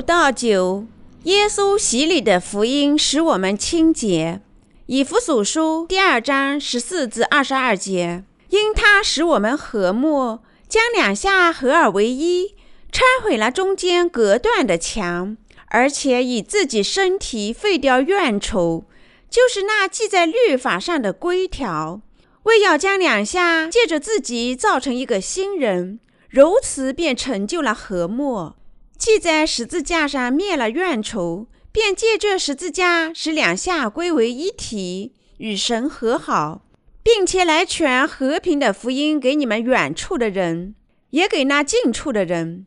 六到九，耶稣洗礼的福音使我们清洁。以弗所书第二章十四至二十二节，因他使我们和睦，将两下合而为一，拆毁了中间隔断的墙，而且以自己身体废掉怨仇，就是那记在律法上的规条，为要将两下借着自己造成一个新人，如此便成就了和睦。既在十字架上灭了怨仇，便借这十字架使两下归为一体，与神和好，并且来传和平的福音给你们远处的人，也给那近处的人。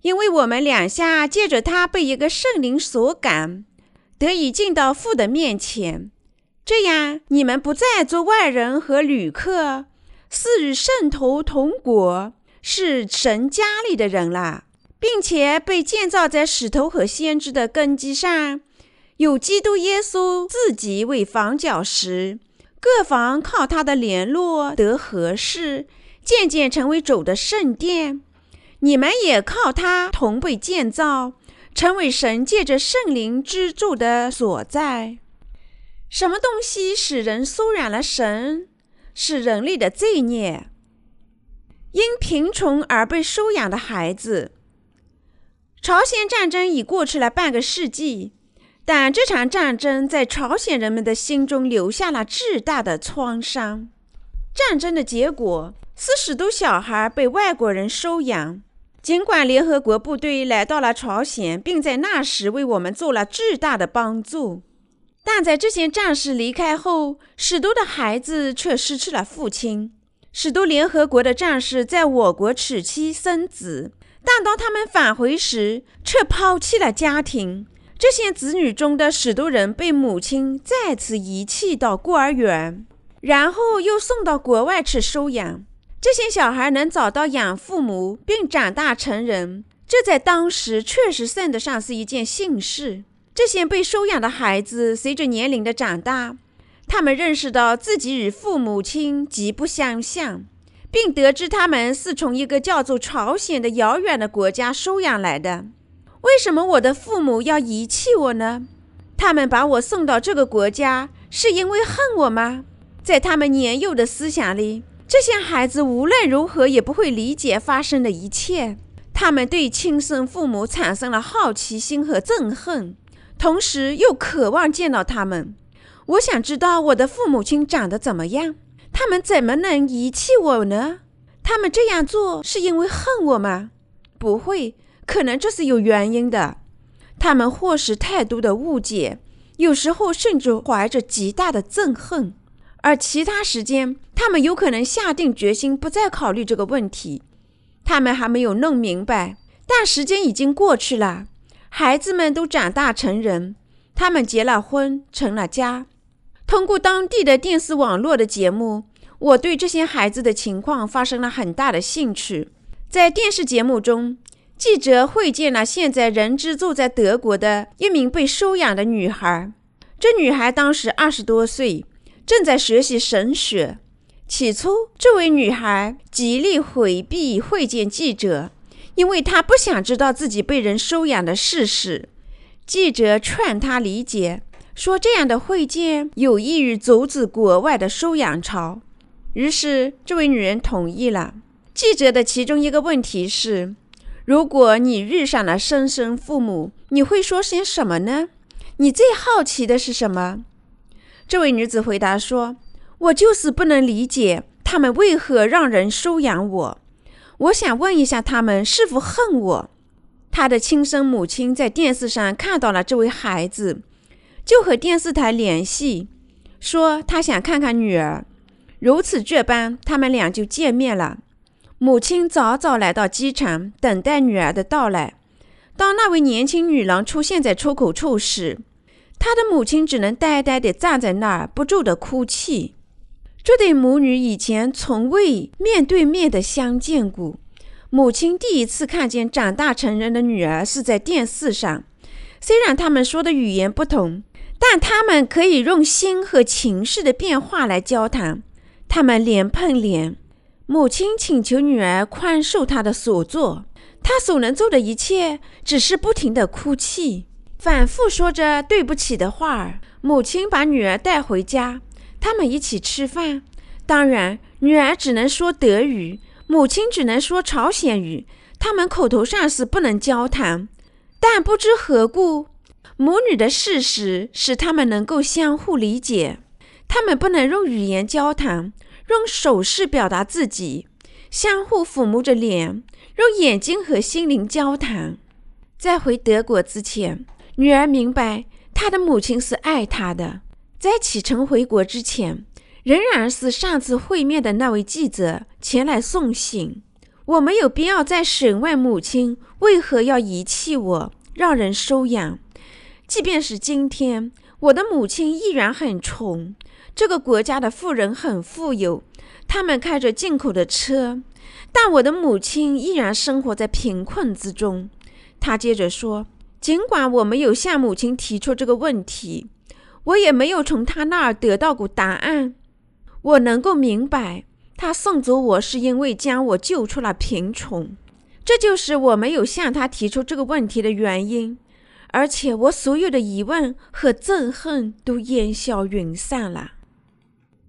因为我们两下借着他被一个圣灵所感，得以进到父的面前，这样你们不再做外人和旅客，是与圣徒同国，是神家里的人了。并且被建造在石头和先知的根基上，有基督耶稣自己为房角石，各房靠他的联络得合适，渐渐成为主的圣殿。你们也靠他同被建造，成为神借着圣灵居住的所在。什么东西使人疏远了神？是人类的罪孽。因贫穷而被收养的孩子。朝鲜战争已过去了半个世纪，但这场战争在朝鲜人们的心中留下了巨大的创伤。战争的结果是许多小孩被外国人收养。尽管联合国部队来到了朝鲜，并在那时为我们做了巨大的帮助，但在这些战士离开后，许多的孩子却失去了父亲。许多联合国的战士在我国娶妻生子。但当他们返回时，却抛弃了家庭。这些子女中的许多人被母亲再次遗弃到孤儿院，然后又送到国外去收养。这些小孩能找到养父母并长大成人，这在当时确实算得上是一件幸事。这些被收养的孩子随着年龄的长大，他们认识到自己与父母亲极不相像。并得知他们是从一个叫做朝鲜的遥远的国家收养来的。为什么我的父母要遗弃我呢？他们把我送到这个国家，是因为恨我吗？在他们年幼的思想里，这些孩子无论如何也不会理解发生的一切。他们对亲生父母产生了好奇心和憎恨，同时又渴望见到他们。我想知道我的父母亲长得怎么样。他们怎么能遗弃我呢？他们这样做是因为恨我吗？不会，可能这是有原因的。他们或是太多的误解，有时候甚至怀着极大的憎恨，而其他时间，他们有可能下定决心不再考虑这个问题。他们还没有弄明白，但时间已经过去了。孩子们都长大成人，他们结了婚，成了家。通过当地的电视网络的节目，我对这些孩子的情况发生了很大的兴趣。在电视节目中，记者会见了现在人质住在德国的一名被收养的女孩。这女孩当时二十多岁，正在学习神学。起初，这位女孩极力回避会见记者，因为她不想知道自己被人收养的事实。记者劝她理解。说这样的会见有益于阻止国外的收养潮，于是这位女人同意了。记者的其中一个问题是：如果你遇上了生身父母，你会说些什么呢？你最好奇的是什么？这位女子回答说：“我就是不能理解他们为何让人收养我。我想问一下，他们是否恨我？”她的亲生母亲在电视上看到了这位孩子。就和电视台联系，说他想看看女儿。如此这般，他们俩就见面了。母亲早早来到机场，等待女儿的到来。当那位年轻女郎出现在出口处时，她的母亲只能呆呆地站在那儿，不住地哭泣。这对母女以前从未面对面的相见过。母亲第一次看见长大成人的女儿是在电视上，虽然他们说的语言不同。但他们可以用心和情绪的变化来交谈。他们脸碰脸，母亲请求女儿宽恕她的所做，她所能做的一切只是不停地哭泣，反复说着对不起的话儿。母亲把女儿带回家，他们一起吃饭。当然，女儿只能说德语，母亲只能说朝鲜语。他们口头上是不能交谈，但不知何故，母女的事实使他们能够相互理解。他们不能用语言交谈。用手势表达自己，相互抚摸着脸，用眼睛和心灵交谈。在回德国之前，女儿明白她的母亲是爱她的。在启程回国之前，仍然是上次会面的那位记者前来送信。我没有必要再审问母亲为何要遗弃我，让人收养。即便是今天，我的母亲依然很穷。这个国家的富人很富有，他们开着进口的车，但我的母亲依然生活在贫困之中。他接着说：“尽管我没有向母亲提出这个问题，我也没有从他那儿得到过答案。我能够明白，他送走我是因为将我救出了贫穷，这就是我没有向他提出这个问题的原因。而且，我所有的疑问和憎恨都烟消云散了。”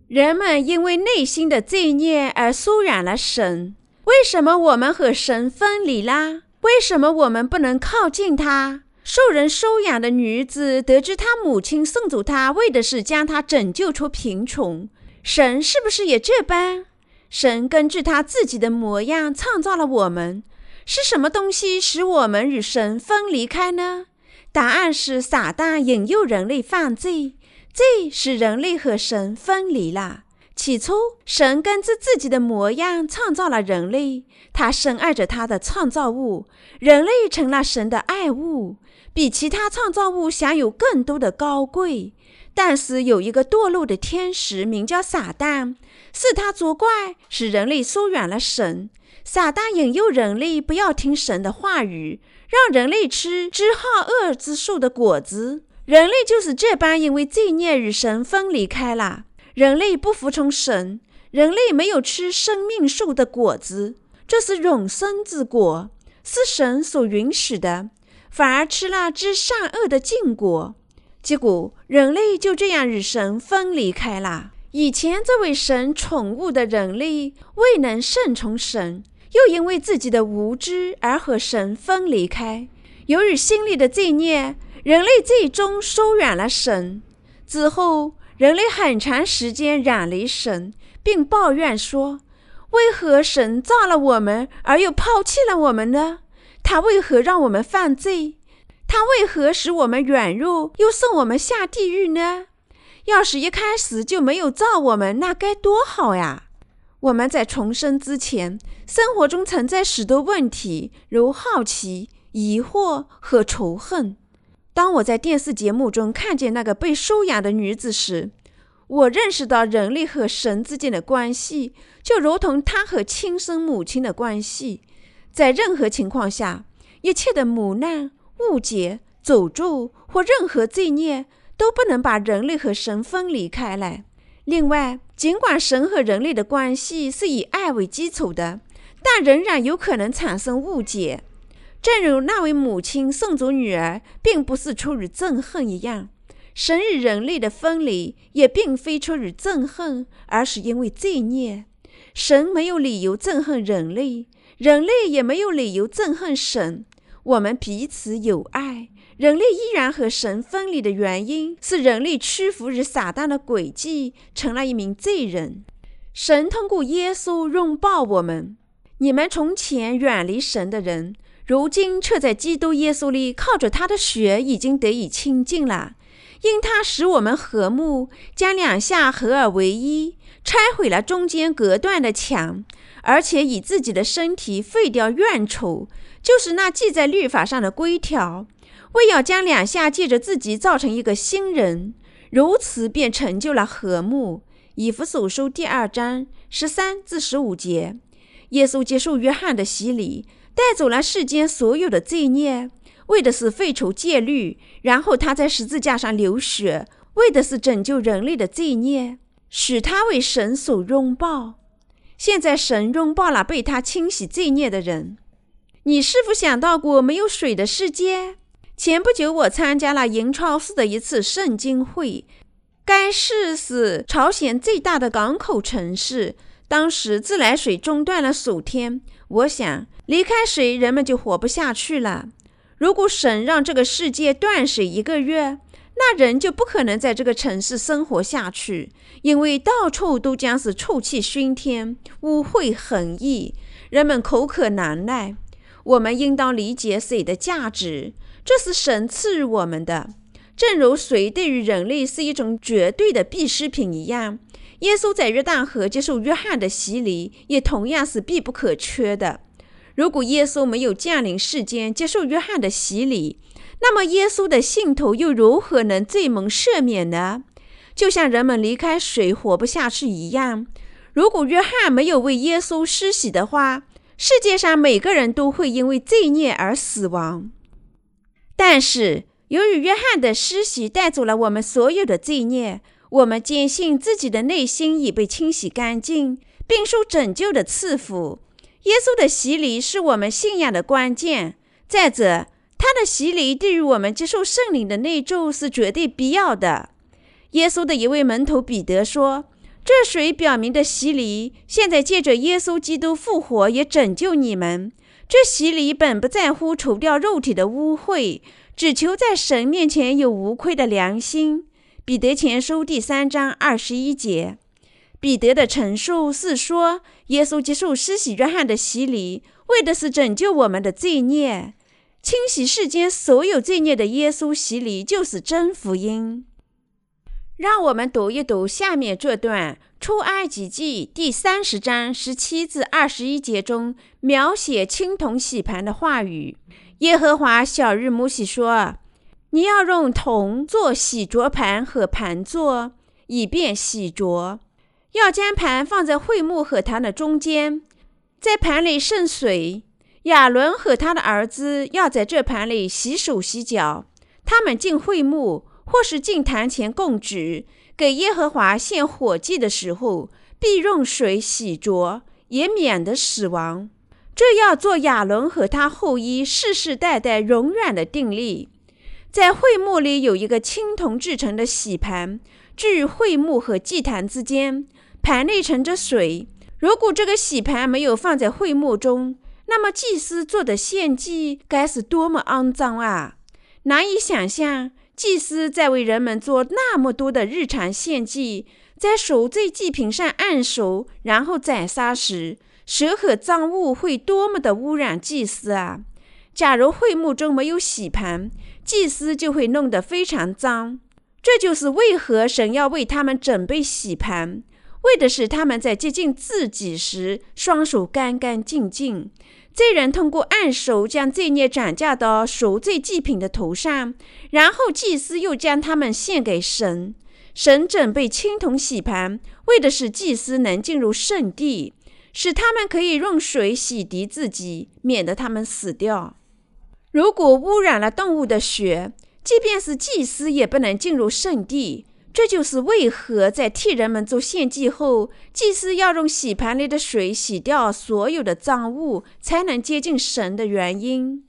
人们因为内心的罪孽而疏远了神。为什么我们和神分离啦？为什么我们不能靠近他？受人收养的女子得知她母亲送走她，为的是将她拯救出贫穷。神是不是也这般？神根据他自己的模样创造了我们。是什么东西使我们与神分离开呢？答案是撒旦引诱人类犯罪。这使人类和神分离了。起初，神根据自己的模样创造了人类，他深爱着他的创造物，人类成了神的爱物，比其他创造物享有更多的高贵。但是，有一个堕落的天使，名叫撒旦，是他作怪，使人类疏远了神。撒旦引诱人类不要听神的话语，让人类吃知好恶之树的果子。人类就是这般，因为罪孽与神分离开了。人类不服从神，人类没有吃生命树的果子，这是永生之果，是神所允许的，反而吃了知善恶的禁果，结果人类就这样与神分离开了。以前这位神宠物的人类未能顺从神，又因为自己的无知而和神分离开。由于心里的罪孽。人类最终疏远了神之后，人类很长时间远离神，并抱怨说：“为何神造了我们，而又抛弃了我们呢？他为何让我们犯罪？他为何使我们软弱，又送我们下地狱呢？要是一开始就没有造我们，那该多好呀！”我们在重生之前，生活中存在许多问题，如好奇、疑惑和仇恨。当我在电视节目中看见那个被收养的女子时，我认识到人类和神之间的关系就如同他和亲生母亲的关系。在任何情况下，一切的磨难、误解、诅咒或任何罪孽都不能把人类和神分离开来。另外，尽管神和人类的关系是以爱为基础的，但仍然有可能产生误解。正如那位母亲送走女儿，并不是出于憎恨一样，神与人类的分离也并非出于憎恨，而是因为罪孽。神没有理由憎恨人类，人类也没有理由憎恨神。我们彼此有爱，人类依然和神分离的原因是人类屈服于撒旦的诡计，成了一名罪人。神通过耶稣拥抱我们。你们从前远离神的人。如今却在基督耶稣里，靠着他的血已经得以清净了，因他使我们和睦，将两下合而为一，拆毁了中间隔断的墙，而且以自己的身体废掉怨仇，就是那记在律法上的规条，为要将两下借着自己造成一个新人，如此便成就了和睦。以弗所书第二章十三至十五节，耶稣接受约翰的洗礼。带走了世间所有的罪孽，为的是废除戒律；然后他在十字架上流血，为的是拯救人类的罪孽，使他为神所拥抱。现在神拥抱了被他清洗罪孽的人。你是否想到过没有水的世界？前不久，我参加了银超市的一次圣经会。该市是朝鲜最大的港口城市。当时自来水中断了数天，我想离开水，人们就活不下去了。如果神让这个世界断水一个月，那人就不可能在这个城市生活下去，因为到处都将是臭气熏天、污秽横溢，人们口渴难耐。我们应当理解水的价值，这是神赐予我们的，正如水对于人类是一种绝对的必需品一样。耶稣在约旦河接受约翰的洗礼，也同样是必不可缺的。如果耶稣没有降临世间接受约翰的洗礼，那么耶稣的信徒又如何能罪蒙赦免呢？就像人们离开水活不下去一样。如果约翰没有为耶稣施洗的话，世界上每个人都会因为罪孽而死亡，但是由于约翰的施洗带走了我们所有的罪孽，我们坚信自己的内心已被清洗干净，并受拯救的赐福。耶稣的洗礼是我们信仰的关键。再者，他的洗礼对于我们接受圣灵的内助是绝对必要的。耶稣的一位门徒彼得说。这水表明的洗礼，现在借着耶稣基督复活，也拯救你们。这洗礼本不在乎除掉肉体的污秽，只求在神面前有无愧的良心。彼得前书第三章二十一节。彼得的陈述是说，耶稣接受施洗约翰的洗礼，为的是拯救我们的罪孽，清洗世间所有罪孽的耶稣洗礼就是真福音。让我们读一读下面这段《出埃及记》第三十章十七至二十一节中描写青铜洗盘的话语。耶和华小日摩西说：“你要用铜做洗濯盘和盘座，以便洗濯。要将盘放在会幕和坛的中间，在盘里盛水。亚伦和他的儿子要在这盘里洗手洗脚。他们进会幕。”或是进坛前供职，给耶和华献火祭的时候，必用水洗濯，也免得死亡。这要做亚伦和他后裔世世代代永远的定力。在会幕里有一个青铜制成的洗盘，置于会幕和祭坛之间，盘内盛着水。如果这个洗盘没有放在会幕中，那么祭司做的献祭该是多么肮脏啊！难以想象。祭司在为人们做那么多的日常献祭，在赎罪祭品上按手，然后宰杀时，蛇和脏物会多么的污染祭司啊！假如会幕中没有洗盘，祭司就会弄得非常脏。这就是为何神要为他们准备洗盘，为的是他们在接近自己时，双手干干净净。罪人通过按手将罪孽转嫁到赎罪祭品的头上，然后祭司又将它们献给神。神准备青铜洗盘，为的是祭司能进入圣地，使他们可以用水洗涤自己，免得他们死掉。如果污染了动物的血，即便是祭司也不能进入圣地。这就是为何在替人们做献祭后，祭司要用洗盘里的水洗掉所有的脏物，才能接近神的原因。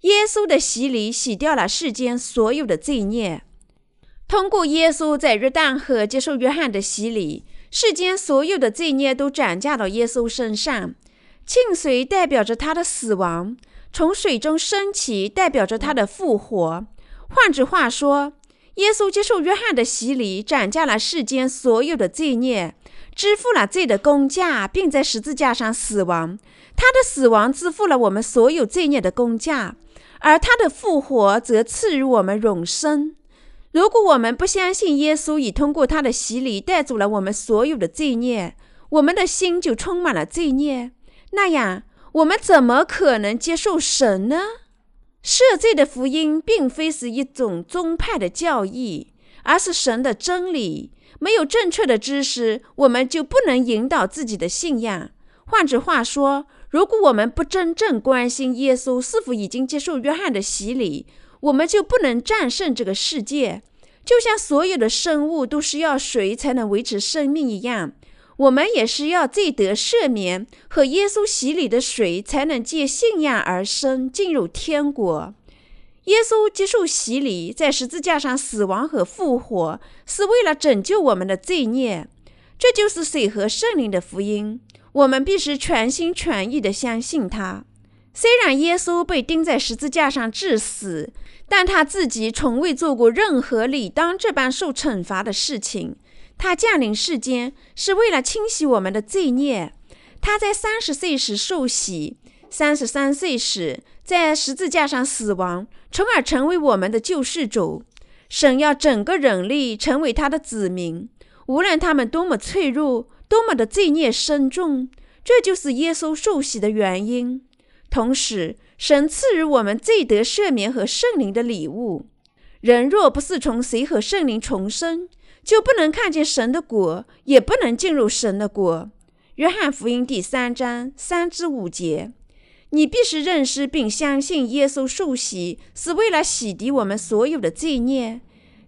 耶稣的洗礼洗掉了世间所有的罪孽。通过耶稣在约旦河接受约翰的洗礼，世间所有的罪孽都转嫁到耶稣身上。浸水代表着他的死亡，从水中升起代表着他的复活。换句话说。耶稣接受约翰的洗礼，斩下了世间所有的罪孽，支付了罪的工价，并在十字架上死亡。他的死亡支付了我们所有罪孽的工价，而他的复活则赐予我们永生。如果我们不相信耶稣已通过他的洗礼带走了我们所有的罪孽，我们的心就充满了罪孽。那样，我们怎么可能接受神呢？赦罪的福音并非是一种宗派的教义，而是神的真理。没有正确的知识，我们就不能引导自己的信仰。换句话说，如果我们不真正关心耶稣是否已经接受约翰的洗礼，我们就不能战胜这个世界。就像所有的生物都需要水才能维持生命一样，我们也是要罪得赦免和耶稣洗礼的水，才能借信仰而生，进入天国。耶稣接受洗礼，在十字架上死亡和复活，是为了拯救我们的罪孽。这就是水和圣灵的福音。我们必须全心全意地相信他。虽然耶稣被钉在十字架上致死，但他自己从未做过任何理当这般受惩罚的事情。他降临世间是为了清洗我们的罪孽。他在三十岁时受洗，三十三岁时在十字架上死亡，从而成为我们的救世主。神要整个人类成为他的子民，无论他们多么脆弱，多么的罪孽深重。这就是耶稣受洗的原因。同时，神赐予我们罪得赦免和圣灵的礼物。人若不是从谁和圣灵重生，就不能看见神的国，也不能进入神的国。约翰福音第三章三至五节。你必须认识并相信，耶稣受洗是为了洗涤我们所有的罪孽。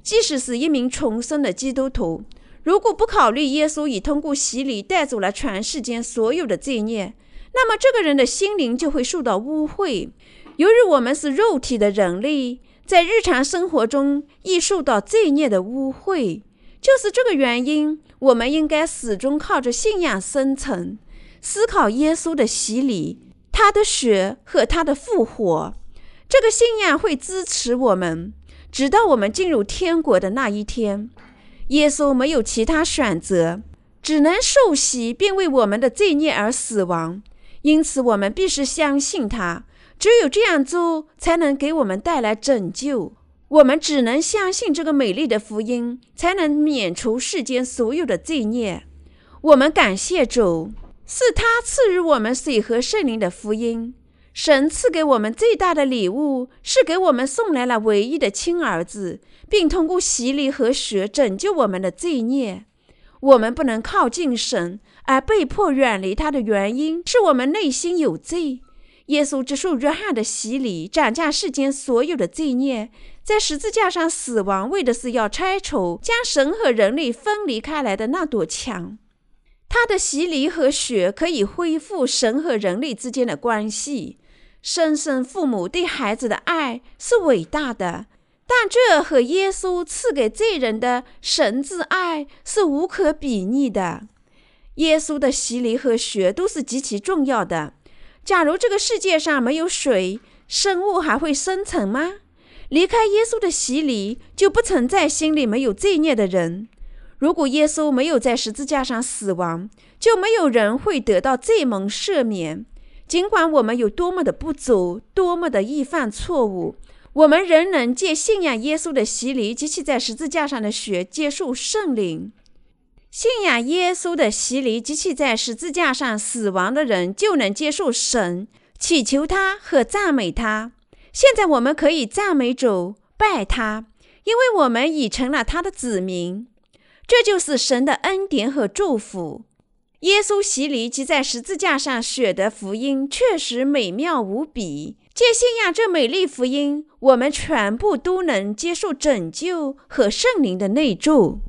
即使是一名重生的基督徒，如果不考虑耶稣已通过洗礼带走了全世间所有的罪孽，那么，这个人的心灵就会受到污秽。由于我们是肉体的人类，在日常生活中易受到罪孽的污秽。就是这个原因，我们应该始终靠着信仰生存，思考耶稣的洗礼、他的血和他的复活。这个信仰会支持我们，直到我们进入天国的那一天。耶稣没有其他选择，只能受洗，并为我们的罪孽而死亡。因此，我们必须相信他。只有这样做，才能给我们带来拯救。我们只能相信这个美丽的福音，才能免除世间所有的罪孽。我们感谢主，是他赐予我们水和圣灵的福音。神赐给我们最大的礼物，是给我们送来了唯一的亲儿子，并通过洗礼和血拯救我们的罪孽。我们不能靠近神。而被迫远离他的原因是我们内心有罪。耶稣接受约翰的洗礼，斩下世间所有的罪孽，在十字架上死亡，为的是要拆除将神和人类分离开来的那堵墙。他的洗礼和血可以恢复神和人类之间的关系。生身父母对孩子的爱是伟大的，但这和耶稣赐给罪人的神之爱是无可比拟的。耶稣的洗礼和血都是极其重要的。假如这个世界上没有水，生物还会生存吗？离开耶稣的洗礼，就不存在心里没有罪孽的人。如果耶稣没有在十字架上死亡，就没有人会得到罪蒙赦免。尽管我们有多么的不足，多么的易犯错误，我们仍能借信仰耶稣的洗礼及其在十字架上的血，接受圣灵。信仰耶稣的洗礼及其在十字架上死亡的人，就能接受神，祈求他和赞美他。现在我们可以赞美主，拜他，因为我们已成了他的子民。这就是神的恩典和祝福。耶稣洗礼及在十字架上血的福音确实美妙无比。借信仰这美丽福音，我们全部都能接受拯救和圣灵的内助。